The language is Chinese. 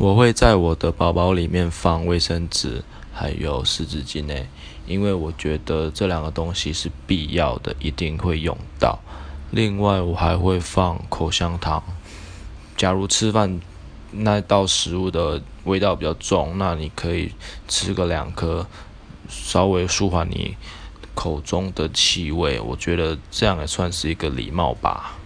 我会在我的包包里面放卫生纸，还有湿纸巾诶，因为我觉得这两个东西是必要的，一定会用到。另外，我还会放口香糖。假如吃饭那道食物的味道比较重，那你可以吃个两颗，稍微舒缓你口中的气味。我觉得这样也算是一个礼貌吧。